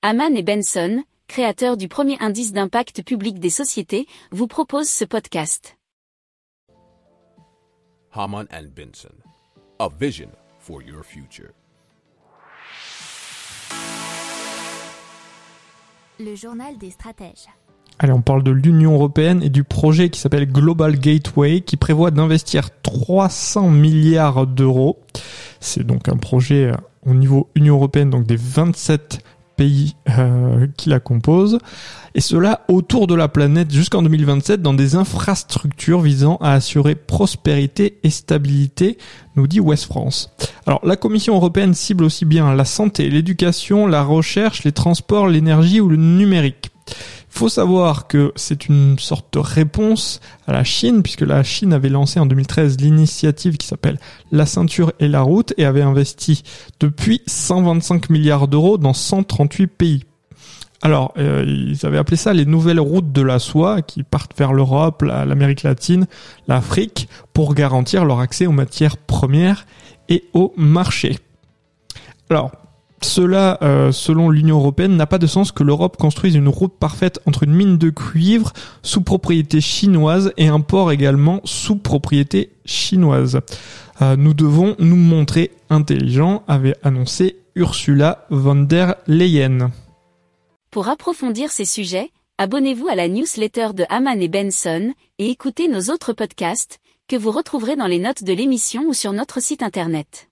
Haman et Benson, créateurs du premier indice d'impact public des sociétés, vous proposent ce podcast. Haman and Benson, a vision for your future. Le journal des stratèges. Allez, on parle de l'Union européenne et du projet qui s'appelle Global Gateway qui prévoit d'investir 300 milliards d'euros. C'est donc un projet euh, au niveau Union européenne, donc des 27 pays euh, qui la composent, et cela autour de la planète jusqu'en 2027 dans des infrastructures visant à assurer prospérité et stabilité, nous dit West France. Alors la Commission européenne cible aussi bien la santé, l'éducation, la recherche, les transports, l'énergie ou le numérique faut savoir que c'est une sorte de réponse à la Chine, puisque la Chine avait lancé en 2013 l'initiative qui s'appelle La ceinture et la route et avait investi depuis 125 milliards d'euros dans 138 pays. Alors, euh, ils avaient appelé ça les nouvelles routes de la soie qui partent vers l'Europe, l'Amérique latine, l'Afrique, pour garantir leur accès aux matières premières et aux marchés. Alors, cela, euh, selon l'Union européenne, n'a pas de sens que l'Europe construise une route parfaite entre une mine de cuivre sous propriété chinoise et un port également sous propriété chinoise. Euh, nous devons nous montrer intelligents, avait annoncé Ursula von der Leyen. Pour approfondir ces sujets, abonnez-vous à la newsletter de Haman et Benson et écoutez nos autres podcasts que vous retrouverez dans les notes de l'émission ou sur notre site internet.